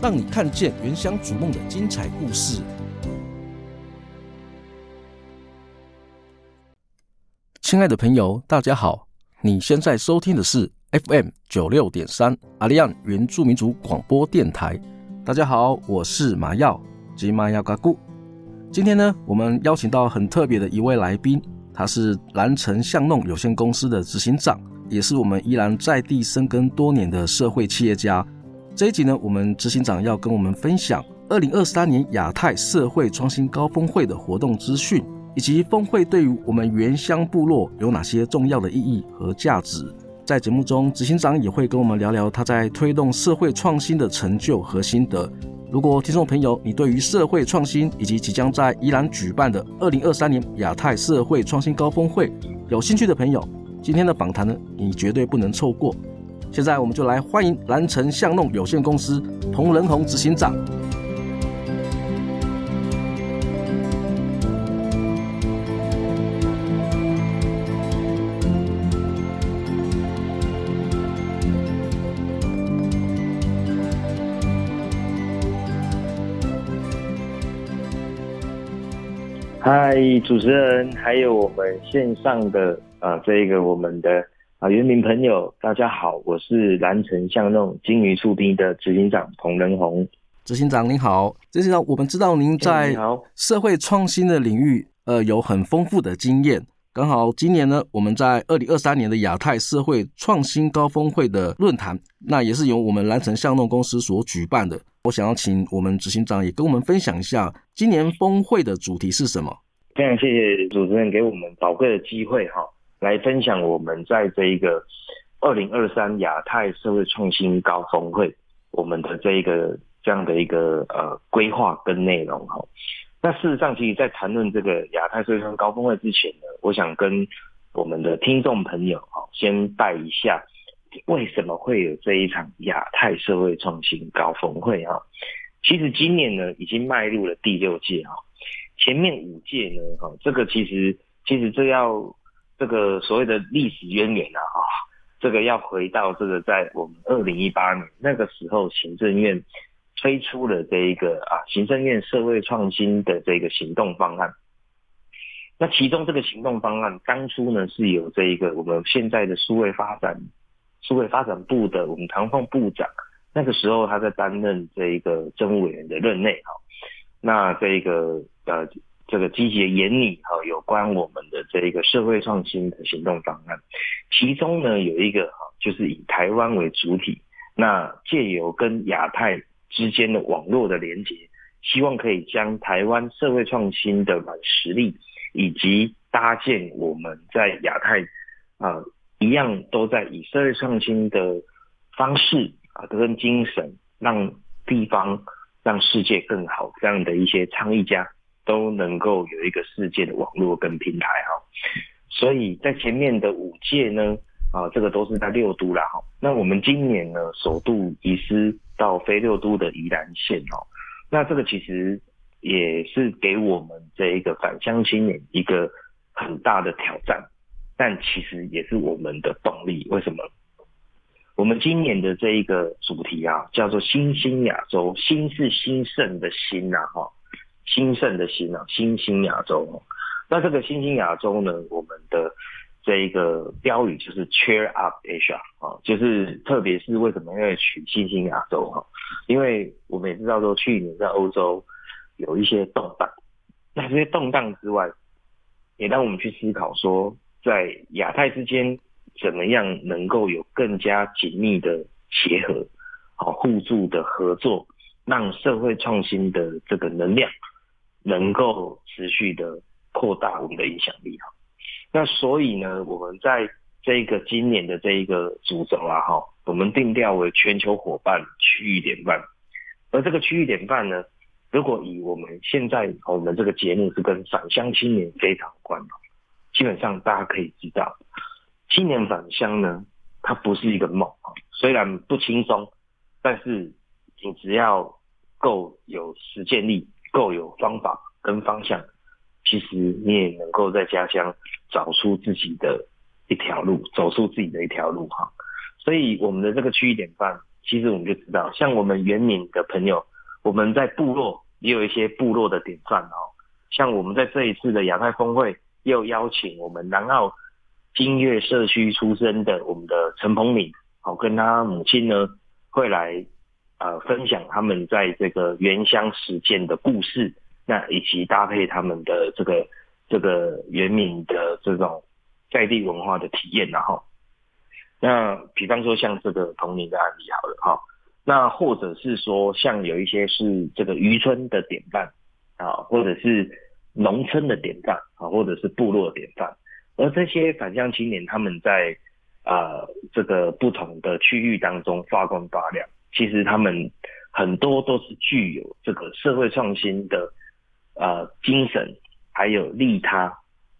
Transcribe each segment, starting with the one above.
让你看见原乡逐梦的精彩故事。亲爱的朋友，大家好！你现在收听的是 FM 九六点三阿利安原住民族广播电台。大家好，我是麻耀吉马耀嘎古。今天呢，我们邀请到很特别的一位来宾，他是兰城巷弄有限公司的执行长，也是我们宜兰在地深耕多年的社会企业家。这一集呢，我们执行长要跟我们分享二零二三年亚太社会创新高峰会的活动资讯，以及峰会对于我们原乡部落有哪些重要的意义和价值。在节目中，执行长也会跟我们聊聊他在推动社会创新的成就和心得。如果听众朋友你对于社会创新以及即将在宜兰举办的二零二三年亚太社会创新高峰会有兴趣的朋友，今天的访谈呢，你绝对不能错过。现在我们就来欢迎兰城巷弄有限公司彭仁宏执行长。嗨，主持人，还有我们线上的啊，这一个我们的。啊，原民朋友，大家好，我是蓝城巷弄金鱼厝边的执行长彭仁宏。执行长您好，执行长，我们知道您在社会创新的领域，呃，有很丰富的经验。刚好今年呢，我们在二零二三年的亚太社会创新高峰会的论坛，那也是由我们蓝城巷弄公司所举办的。我想要请我们执行长也跟我们分享一下，今年峰会的主题是什么？非常谢谢主持人给我们宝贵的机会哈。来分享我们在这一个二零二三亚太社会创新高峰会，我们的这一个这样的一个呃规划跟内容哈。那事实上，其实，在谈论这个亚太社会创新高峰会之前呢，我想跟我们的听众朋友哈，先带一下为什么会有这一场亚太社会创新高峰会啊。其实今年呢，已经迈入了第六届哈，前面五届呢哈，这个其实其实这要。这个所谓的历史渊源啊，啊，这个要回到这个在我们二零一八年那个时候，行政院推出了这一个啊，行政院社会创新的这个行动方案。那其中这个行动方案当初呢，是有这一个我们现在的数位发展数位发展部的我们唐凤部长，那个时候他在担任这一个政务委员的任内哈。那这个呃。这个积极的研拟哈，有关我们的这个社会创新的行动方案，其中呢有一个哈，就是以台湾为主体，那借由跟亚太之间的网络的连接，希望可以将台湾社会创新的软实力，以及搭建我们在亚太啊一样都在以社会创新的方式啊跟精神，让地方让世界更好这样的一些倡议家。都能够有一个世界的网络跟平台哈，所以在前面的五届呢，啊，这个都是在六都啦哈。那我们今年呢，首度移师到非六都的宜兰县哦。那这个其实也是给我们这一个返乡青年一个很大的挑战，但其实也是我们的动力。为什么？我们今年的这一个主题啊，叫做“新兴亚洲”，新是兴盛的兴呐，哈，兴盛的兴啊，新兴亚洲。那这个新兴亚洲呢，我们的这一个标语就是 “Cheer Up Asia” 啊，就是特别是为什么要取新兴亚洲哈？因为我们也知道说，去年在欧洲有一些动荡，那这些动荡之外，也让我们去思考说，在亚太之间。怎么样能够有更加紧密的结合，好互助的合作，让社会创新的这个能量能够持续的扩大我们的影响力哈。那所以呢，我们在这个今年的这一个主轴啊哈，我们定调为全球伙伴区域典范。而这个区域典范呢，如果以我们现在我们这个节目是跟返乡青年非常关，基本上大家可以知道。青年返乡呢，它不是一个梦啊，虽然不轻松，但是你只要够有实践力，够有方法跟方向，其实你也能够在家乡找出自己的一条路，走出自己的一条路哈。所以我们的这个区域典范，其实我们就知道，像我们原民的朋友，我们在部落也有一些部落的典范哦。像我们在这一次的亚太峰会，又邀请我们南澳。金岳社区出身的我们的陈鹏敏，好，跟他母亲呢会来呃分享他们在这个原乡实践的故事，那以及搭配他们的这个这个原民的这种在地文化的体验，然后，那比方说像这个童年的案例好了哈，那或者是说像有一些是这个渔村的典范啊，或者是农村的典范啊，或者是部落的典范。而这些返乡青年，他们在呃这个不同的区域当中发光发亮。其实他们很多都是具有这个社会创新的呃精神，还有利他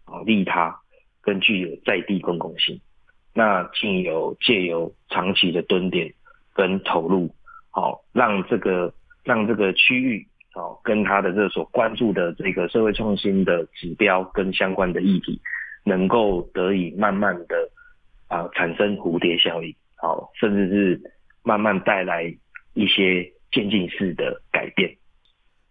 啊利他，跟具有在地公共性。那经由借由长期的蹲点跟投入，好让这个让这个区域哦跟他的这所关注的这个社会创新的指标跟相关的议题。能够得以慢慢的啊、产生蝴蝶效应，好，甚至是慢慢带来一些渐进式的改变。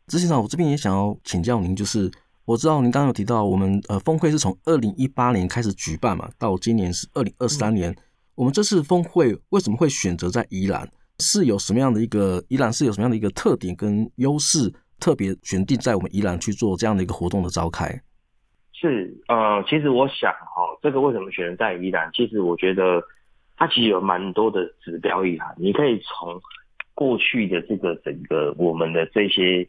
执行长，我这边也想要请教您，就是我知道您刚刚有提到，我们呃峰会是从二零一八年开始举办嘛，到今年是二零二三年，嗯、我们这次峰会为什么会选择在宜兰？是有什么样的一个宜兰是有什么样的一个特点跟优势，特别选定在我们宜兰去做这样的一个活动的召开？是，呃，其实我想哈、哦，这个为什么选择在宜兰？其实我觉得它其实有蛮多的指标意涵。你可以从过去的这个整个我们的这些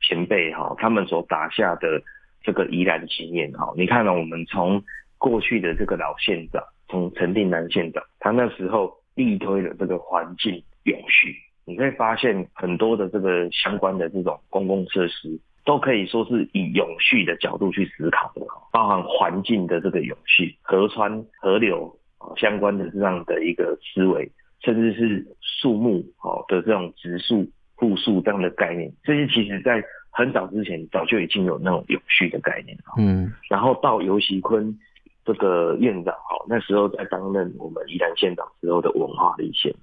前辈哈、他们所打下的这个宜兰经验哈，你看到我们从过去的这个老县长，从陈定南县长，他那时候力推的这个环境永续，你可以发现很多的这个相关的这种公共设施。都可以说是以永续的角度去思考的，包含环境的这个永续、河川、河流相关的这样的一个思维，甚至是树木好的这种植树、护树这样的概念，这些其实在很早之前早就已经有那种永续的概念了。嗯，然后到尤习坤这个院长哈，那时候在担任我们宜兰县长时候的文化的一线，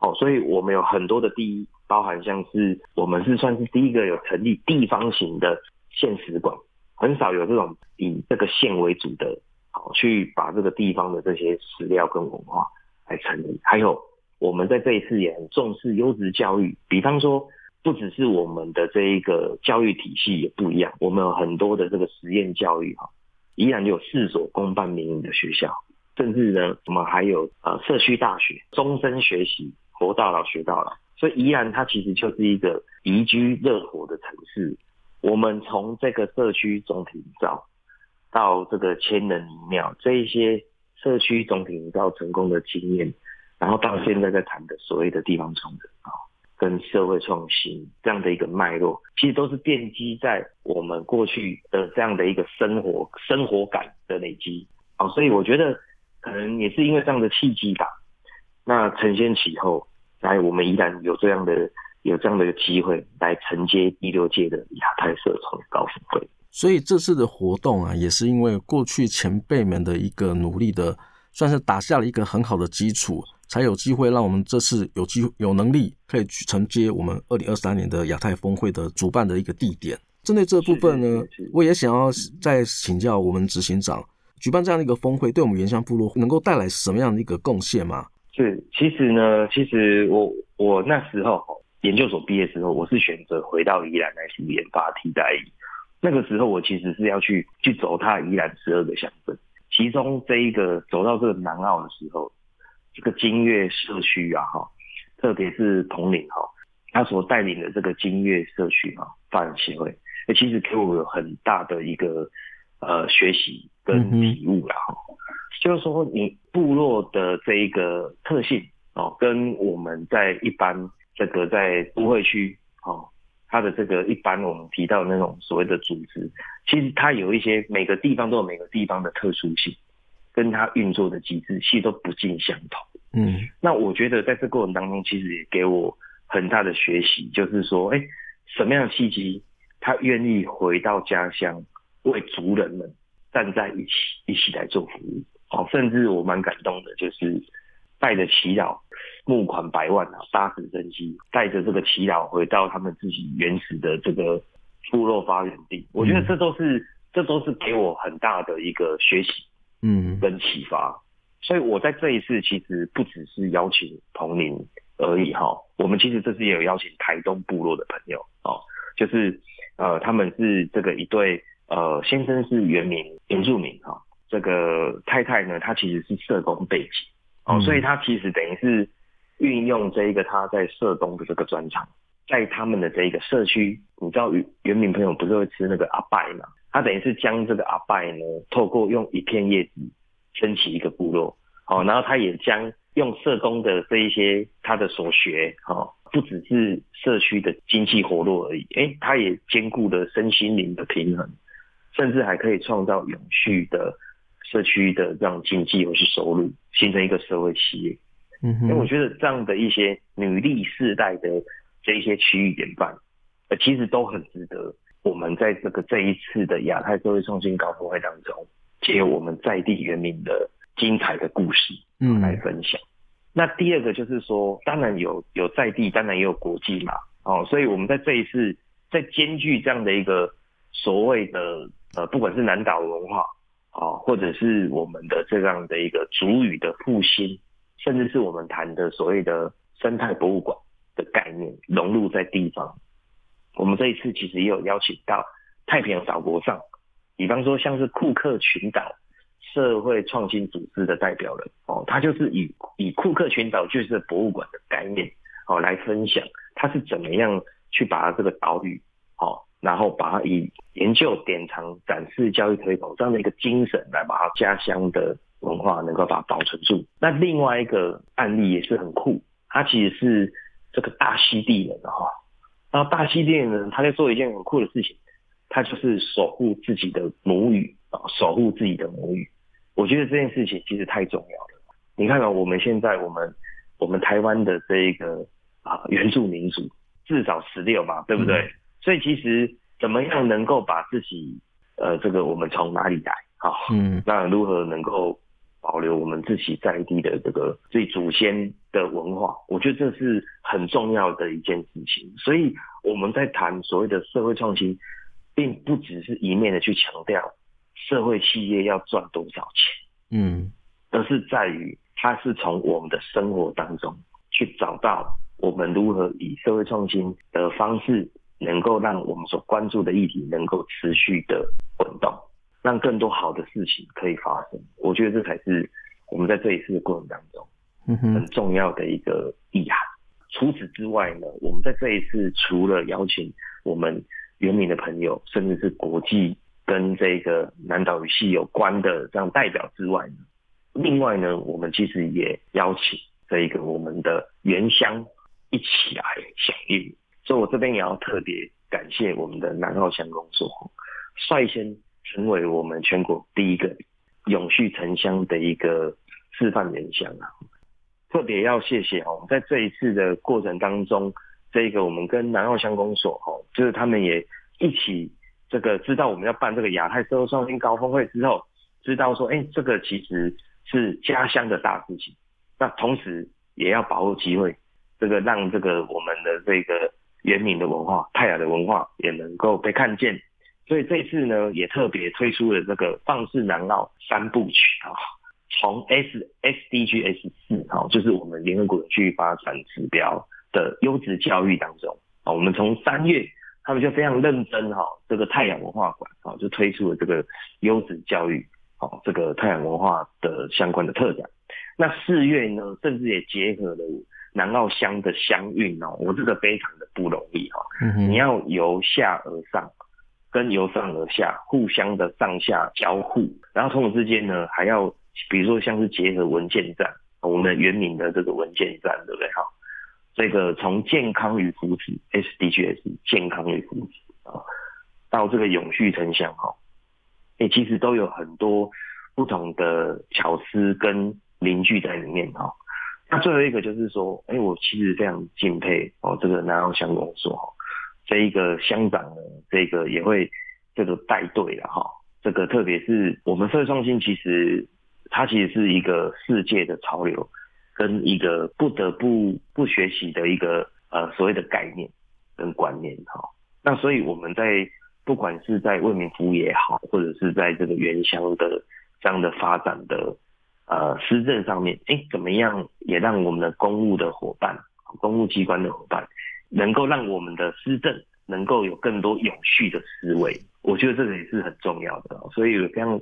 哦，所以我们有很多的第一。包含像是我们是算是第一个有成立地方型的县史馆，很少有这种以这个县为主的，好去把这个地方的这些史料跟文化来成立。还有我们在这一次也很重视优质教育，比方说不只是我们的这一个教育体系也不一样，我们有很多的这个实验教育哈，依然有四所公办民营的学校，甚至呢我们还有呃社区大学，终身学习，活到老学到老。所以宜兰它其实就是一个宜居乐活的城市。我们从这个社区总体营造到这个千人一庙这一些社区总体营造成功的经验，然后到现在在谈的所谓的地方创生啊，跟社会创新这样的一个脉络，其实都是奠基在我们过去的这样的一个生活生活感的累积啊。所以我觉得可能也是因为这样的契机吧，那承先启后。来，我们依然有这样的有这样的一个机会来承接第六届的亚太社创高峰会。所以这次的活动啊，也是因为过去前辈们的一个努力的，算是打下了一个很好的基础，才有机会让我们这次有机会有能力可以去承接我们二零二三年的亚太峰会的主办的一个地点。针对这部分呢，我也想要再请教我们执行长，举办这样的一个峰会，对我们原乡部落能够带来什么样的一个贡献吗？是，其实呢，其实我我那时候研究所毕业之后，我是选择回到宜兰来去研发替代役。那个时候我其实是要去去走它宜兰十二个乡镇，其中这一个走到这个南澳的时候，这个金月社区啊哈，特别是统领哈，他所带领的这个金月社区啊发展协会。其实给我有很大的一个呃学习跟体悟啦，哈、嗯，就是说你部落的这一个特性哦，跟我们在一般这个在都会区哦，它的这个一般我们提到的那种所谓的组织，其实它有一些每个地方都有每个地方的特殊性，跟它运作的机制其实都不尽相同。嗯，那我觉得在这过程当中，其实也给我很大的学习，就是说，哎，什么样的契机？他愿意回到家乡，为族人们站在一起，一起来做服务。哦，甚至我蛮感动的，就是带着祈祷，募款百万啊，搭直升机，带着这个祈祷回到他们自己原始的这个部落发源地。我觉得这都是，嗯、这都是给我很大的一个学习，嗯，跟启发。所以我在这一次其实不只是邀请同龄而已哈，我们其实这次也有邀请台东部落的朋友哦，就是。呃，他们是这个一对，呃，先生是原民原住民哈，这个太太呢，她其实是社工背景，哦，所以他其实等于是运用这一个他在社工的这个专长，在他们的这一个社区，你知道原原民朋友不是会吃那个阿拜嘛？他等于是将这个阿拜呢，透过用一片叶子撑起一个部落，好，然后他也将用社工的这一些他的所学，哈。不只是社区的经济活络而已，诶，他也兼顾了身心灵的平衡，甚至还可以创造永续的社区的这样经济或是收入，形成一个社会企业。嗯，因为我觉得这样的一些女力世代的这一些区域典范，呃，其实都很值得我们在这个这一次的亚太社会创新高峰会当中，借我们在地原民的精彩的故事，嗯，来分享。那第二个就是说，当然有有在地，当然也有国际嘛，哦，所以我们在这一次在兼具这样的一个所谓的呃，不管是南岛文化啊、哦，或者是我们的这样的一个主语的复兴，甚至是我们谈的所谓的生态博物馆的概念融入在地方，我们这一次其实也有邀请到太平洋岛国上，比方说像是库克群岛。社会创新组织的代表人哦，他就是以以库克群岛就是博物馆的概念哦来分享，他是怎么样去把它这个岛屿哦，然后把它以研究、典藏、展示、教育推广这样的一个精神来把它家乡的文化能够把它保存住。那另外一个案例也是很酷，他其实是这个大溪地人哈，然后大溪地人他在做一件很酷的事情，他就是守护自己的母语啊，守护自己的母语。我觉得这件事情其实太重要了。你看看我们现在，我们我们台湾的这一个啊原住民族至少十六嘛，对不对？所以其实怎么样能够把自己呃这个我们从哪里来啊？嗯，那如何能够保留我们自己在地的这个最祖先的文化？我觉得这是很重要的一件事情。所以我们在谈所谓的社会创新，并不只是一面的去强调。社会企业要赚多少钱？嗯，而是在于它是从我们的生活当中去找到我们如何以社会创新的方式，能够让我们所关注的议题能够持续的滚动，让更多好的事情可以发生。我觉得这才是我们在这一次的过程当中，很重要的一个意涵。除此之外呢，我们在这一次除了邀请我们原民的朋友，甚至是国际。跟这个南岛语系有关的这样代表之外呢，另外呢，我们其实也邀请这一个我们的原乡一起来响应，所以我这边也要特别感谢我们的南澳乡公所率先成为我们全国第一个永续城乡的一个示范原乡啊，特别要谢谢哦，在这一次的过程当中，这个我们跟南澳乡公所哦，就是他们也一起。这个知道我们要办这个亚太社会创新高峰会之后，知道说，哎、欸，这个其实是家乡的大事情。那同时也要把握机会，这个让这个我们的这个原民的文化、泰雅的文化也能够被看见。所以这次呢，也特别推出了这个放肆南澳三部曲啊，从 S S D G S 四啊，就是我们联合国的区域发展指标的优质教育当中啊，我们从三月他们就非常认真哈，这个泰雅文化馆啊就推出了这个优质教育，好，这个泰雅文化的相关的特展。那四月呢，甚至也结合了南澳乡的乡运哦，我这个非常的不容易哈，你要由下而上。跟由上而下互相的上下交互，然后同时之间呢，还要比如说像是结合文件站，我们的原民的这个文件站，对不对？哈，这个从健康与福祉 SDGs 健康与福祉啊，到这个永续城乡哈，哎，其实都有很多不同的巧思跟凝聚在里面哈。那最后一个就是说，哎，我其实非常敬佩哦，这个南澳乡公所哈。这一个乡长呢，这个也会这个带队了哈。这个特别是我们社会创新，其实它其实是一个世界的潮流，跟一个不得不不学习的一个呃所谓的概念跟观念哈。那所以我们在不管是在为民服务也好，或者是在这个原乡的这样的发展的呃施政上面，哎，怎么样也让我们的公务的伙伴、公务机关的伙伴。能够让我们的施政能够有更多有序的思维，我觉得这个也是很重要的。所以非常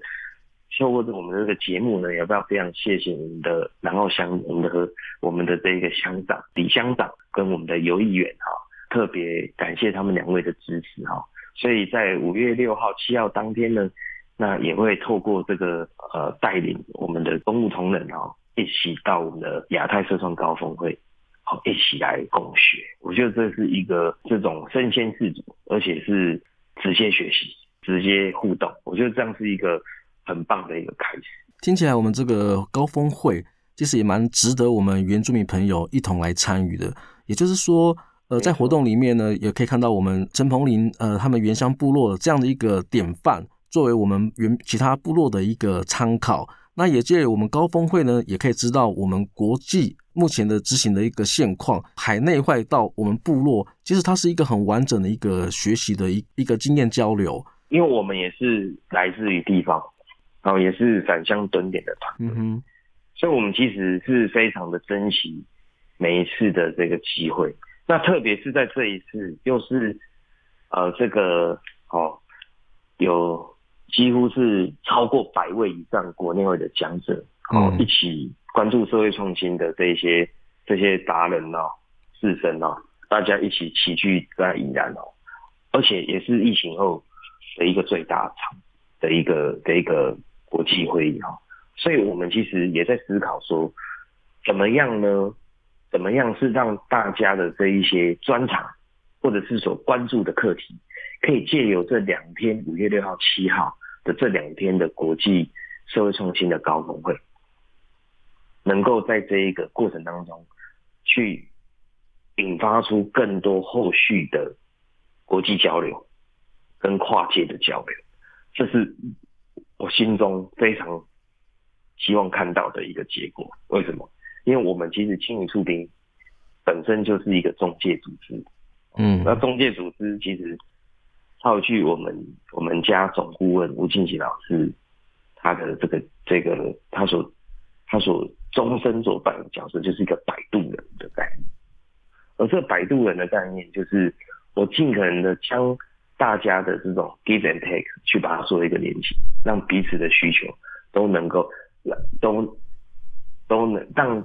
透过我们这个节目呢，也要非常谢谢我们的南澳乡，我们的我们的这个乡长李乡长跟我们的游议员哈，特别感谢他们两位的支持哈。所以在五月六号、七号当天呢，那也会透过这个呃带领我们的公务同仁哈，一起到我们的亚太社创高峰会。好，一起来共学，我觉得这是一个这种身先士卒，而且是直接学习、直接互动，我觉得这样是一个很棒的一个开始。听起来，我们这个高峰会其实也蛮值得我们原住民朋友一同来参与的。也就是说，呃，在活动里面呢，也可以看到我们陈鹏林呃他们原乡部落这样的一个典范，作为我们原其他部落的一个参考。那也借我们高峰会呢，也可以知道我们国际。目前的执行的一个现况，海内外到我们部落，其实它是一个很完整的一个学习的一一个经验交流。因为我们也是来自于地方，然后也是返乡蹲点的团队，嗯哼，所以我们其实是非常的珍惜每一次的这个机会。那特别是在这一次，又是呃这个哦，有几乎是超过百位以上国内外的讲者，哦，一起。关注社会创新的这些这些达人哦，士绅哦，大家一起齐聚在宜兰哦，而且也是疫情后的一个最大场的一个的一个国际会议哈，所以我们其实也在思考说，怎么样呢？怎么样是让大家的这一些专场或者是所关注的课题，可以借由这两天五月六号、七号的这两天的国际社会创新的高峰会。能够在这一个过程当中，去引发出更多后续的国际交流跟跨界的交流，这是我心中非常希望看到的一个结果。为什么？因为我们其实青云促兵本身就是一个中介组织，嗯，那中介组织其实套句我们我们家总顾问吴静琪老师他的这个这个他所他所终身所扮演的角色就是一个摆渡人的概念，而这摆渡人的概念就是我尽可能的将大家的这种 give and take 去把它做一个连接，让彼此的需求都能够都都能让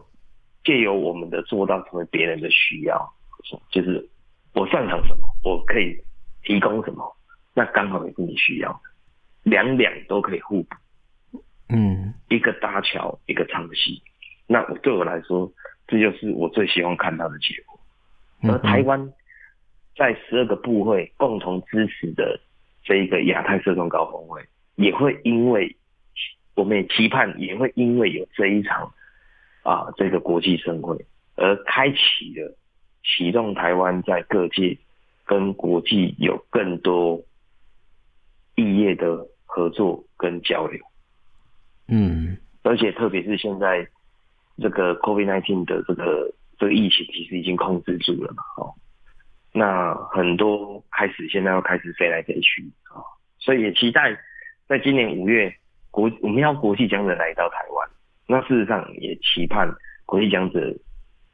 借由我们的做到成为别人的需要，就是我擅长什么，我可以提供什么，那刚好也是你需要的，两两都可以互补，嗯，一个搭桥，一个唱戏。那我对我来说，这就是我最希望看到的结果。而台湾在十二个部会共同支持的这一个亚太社创高峰会，也会因为我们也期盼，也会因为有这一场啊这个国际盛会，而开启了启动台湾在各界跟国际有更多异业的合作跟交流。嗯，而且特别是现在这个 COVID-19 的这个这个疫情，其实已经控制住了嘛，哦，那很多开始现在要开始飞来飞去啊，所以也期待在今年五月国我们要国际讲者来到台湾，那事实上也期盼国际讲者。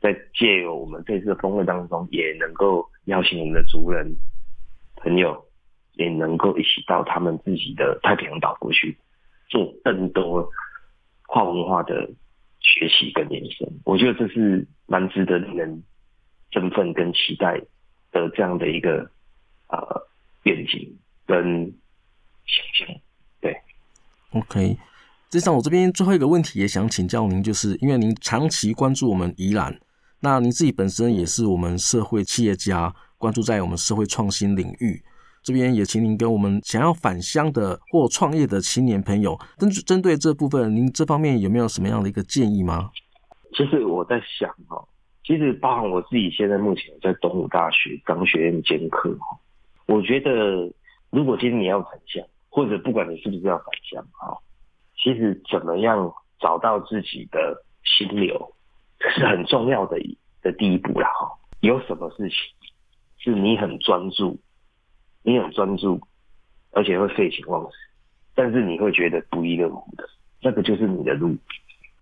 在借由我们这次峰会当中，也能够邀请我们的族人朋友，也能够一起到他们自己的太平洋岛国去，做更多跨文化的学习跟延伸。我觉得这是蛮值得令人振奋跟期待的这样的一个呃愿景跟想象。对，OK。实际上，我这边最后一个问题也想请教您，就是因为您长期关注我们宜兰。那您自己本身也是我们社会企业家，关注在我们社会创新领域，这边也请您跟我们想要返乡的或创业的青年朋友，针针对这部分，您这方面有没有什么样的一个建议吗？其实我在想哈，其实包含我自己现在目前在东吴大学商学院兼课哈，我觉得如果今天你要返乡，或者不管你是不是要返乡哈，其实怎么样找到自己的心流。是很重要的的第一步了哈。有什么事情是你很专注，你很专注，而且会废寝忘食，但是你会觉得不亦乐乎的，那个就是你的路，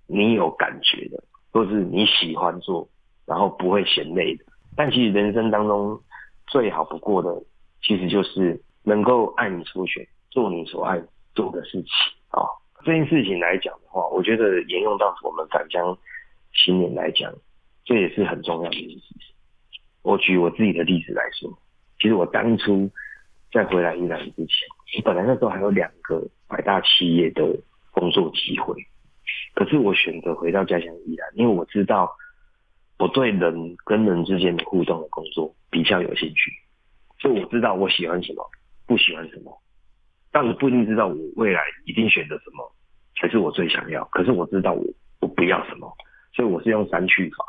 你有感觉的，或是你喜欢做，然后不会嫌累的。但其实人生当中最好不过的，其实就是能够爱你所选，做你所爱做的事情啊。这件事情来讲的话，我觉得沿用到我们返乡。新年来讲，这也是很重要的一件事情。我举我自己的例子来说，其实我当初在回来宜兰之前，我本来那时候还有两个百大企业的工作机会，可是我选择回到家乡宜兰，因为我知道我对人跟人之间的互动的工作比较有兴趣，所以我知道我喜欢什么，不喜欢什么，但我不一定知道我未来一定选择什么才是我最想要，可是我知道我我不要什么。所以我是用删去法，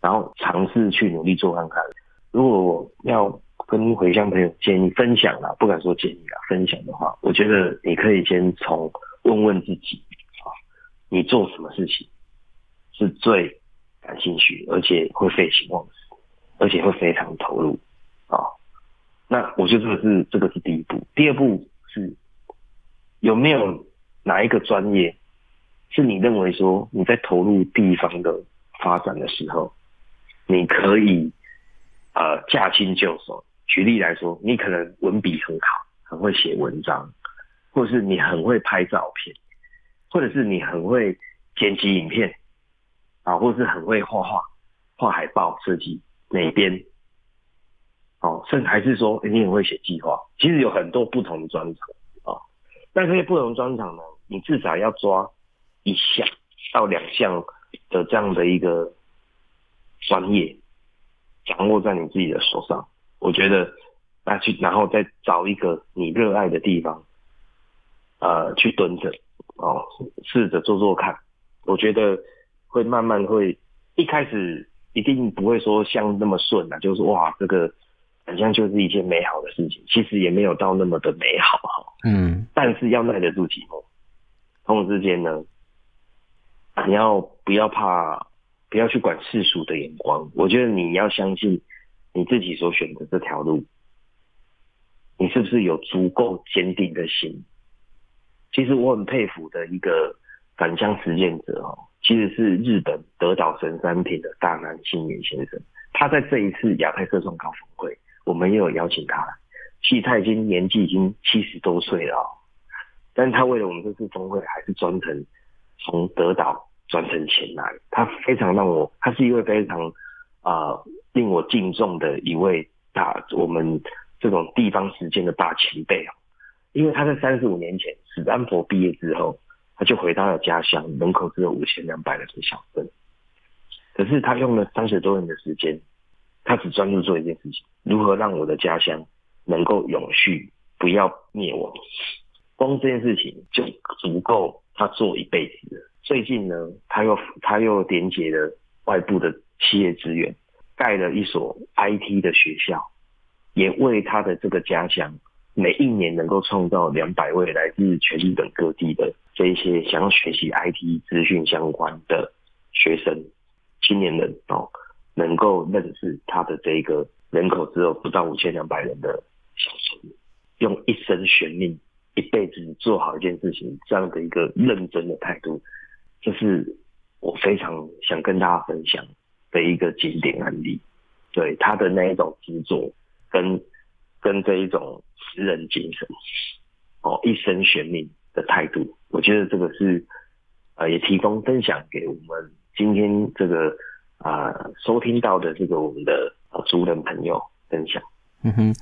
然后尝试去努力做看看。如果我要跟回乡朋友建议分享啦，不敢说建议啦，分享的话，我觉得你可以先从问问自己啊，你做什么事情是最感兴趣，而且会废寝忘食，而且会非常投入啊。那我觉得这个是这个是第一步，第二步是有没有哪一个专业？是你认为说你在投入地方的发展的时候，你可以呃驾轻就熟。举例来说，你可能文笔很好，很会写文章，或是你很会拍照片，或者是你很会剪辑影片啊，或是很会画画、画海报设计哪边？哦，甚至还是说你很会写计划。其实有很多不同的专长啊，但这些不同专长呢，你至少要抓。一项到两项的这样的一个专业掌握在你自己的手上，我觉得那去然后再找一个你热爱的地方，呃，去蹲着哦，试着做做看，我觉得会慢慢会一开始一定不会说像那么顺啊，就是哇，这个好像就是一件美好的事情，其实也没有到那么的美好哈，嗯，但是要耐得住寂寞，同时之间呢。你要不要怕？不要去管世俗的眼光。我觉得你要相信你自己所选的这条路，你是不是有足够坚定的心？其实我很佩服的一个返乡实践者哦，其实是日本德岛神山町的大南信年先生。他在这一次亚太社创高峰会，我们也有邀请他来。其实他已经年纪已经七十多岁了，但他为了我们这次峰会，还是专程从德岛。专程前来，他非常让我，他是一位非常啊、令我敬重的一位大我们这种地方实践的大前辈啊，因为他在三十五年前史丹佛毕业之后，他就回到了家乡，人口只有五千两百人的小镇，可是他用了三十多年的时间，他只专注做一件事情：如何让我的家乡能够永续，不要灭亡。光这件事情就足够他做一辈子了。最近呢，他又他又连接了外部的企业资源，盖了一所 IT 的学校，也为他的这个家乡每一年能够创造两百位来自全日本各地的这一些想要学习 IT 资讯相关的学生、青年人哦，能够认识他的这个人口只有不到五千两百人的小村，用一生悬命、一辈子做好一件事情，这样的一个认真的态度，这是我非常想跟大家分享的一个经典案例。对他的那一种执着跟跟这一种职人精神，哦，一生悬命的态度，我觉得这个是呃，也提供分享给我们今天这个啊、收听到的这个我们的呃族人朋友分享。嗯哼，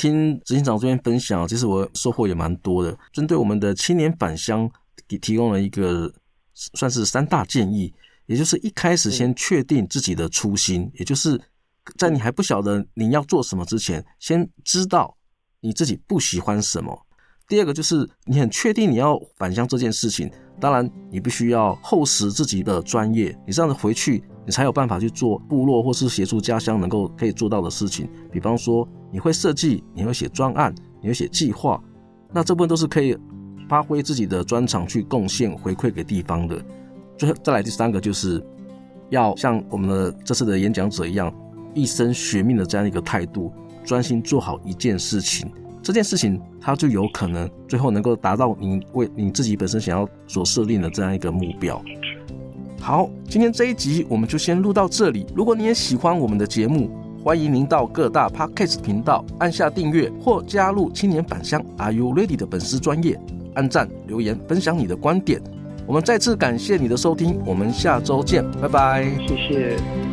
听执行长这边分享，其实我收获也蛮多的。针对我们的青年返乡，给提供了一个算是三大建议，也就是一开始先确定自己的初心，也就是。在你还不晓得你要做什么之前，先知道你自己不喜欢什么。第二个就是你很确定你要返乡这件事情，当然你必须要厚实自己的专业，你这样子回去，你才有办法去做部落或是协助家乡能够可以做到的事情。比方说你会设计，你会写专案，你会写计划，那这部分都是可以发挥自己的专长去贡献回馈给地方的。最后再来第三个就是要像我们的这次的演讲者一样。一生学命的这样一个态度，专心做好一件事情，这件事情它就有可能最后能够达到你为你自己本身想要所设定的这样一个目标。好，今天这一集我们就先录到这里。如果你也喜欢我们的节目，欢迎您到各大 Podcast 频道按下订阅或加入青年返乡 Are You Ready 的粉丝专业，按赞留言分享你的观点。我们再次感谢你的收听，我们下周见，拜拜，谢谢。